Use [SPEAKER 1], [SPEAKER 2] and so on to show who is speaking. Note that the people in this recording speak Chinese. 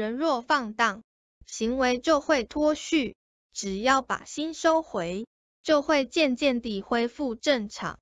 [SPEAKER 1] 人若放荡行为就会脱序。只要把心收回就会渐渐地恢复正常。